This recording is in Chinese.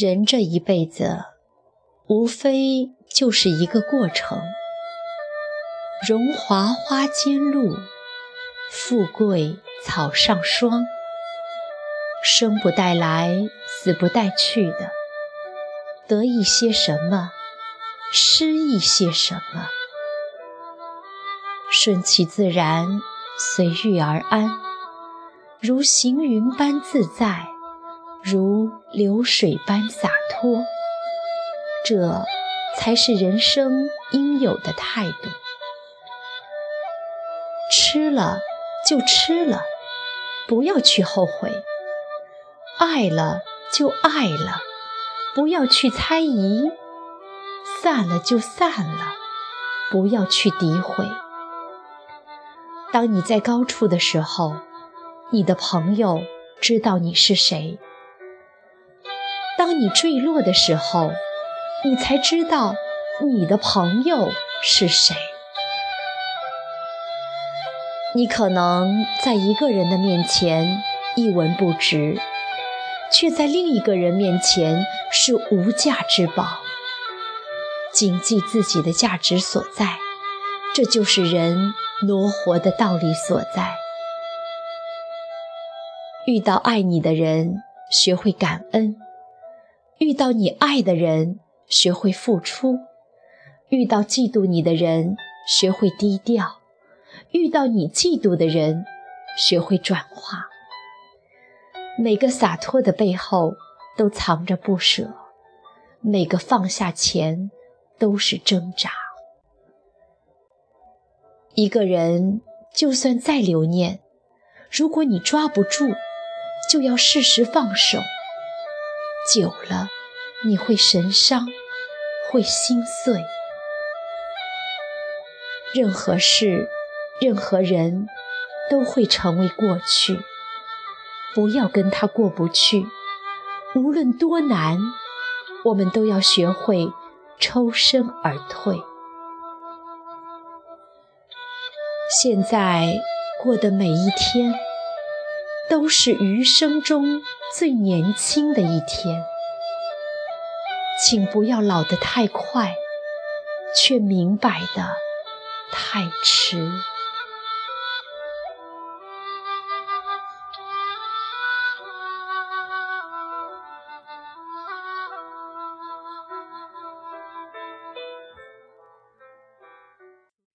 人这一辈子，无非就是一个过程：荣华花间露，富贵草上霜。生不带来，死不带去的，得一些什么，失一些什么，顺其自然，随遇而安，如行云般自在。如流水般洒脱，这才是人生应有的态度。吃了就吃了，不要去后悔；爱了就爱了，不要去猜疑；散了就散了，不要去诋毁。当你在高处的时候，你的朋友知道你是谁。当你坠落的时候，你才知道你的朋友是谁。你可能在一个人的面前一文不值，却在另一个人面前是无价之宝。谨记自己的价值所在，这就是人挪活的道理所在。遇到爱你的人，学会感恩。遇到你爱的人，学会付出；遇到嫉妒你的人，学会低调；遇到你嫉妒的人，学会转化。每个洒脱的背后，都藏着不舍；每个放下前，都是挣扎。一个人就算再留念，如果你抓不住，就要适时放手。久了，你会神伤，会心碎。任何事，任何人，都会成为过去。不要跟他过不去。无论多难，我们都要学会抽身而退。现在过的每一天，都是余生中。最年轻的一天，请不要老得太快，却明白的太迟。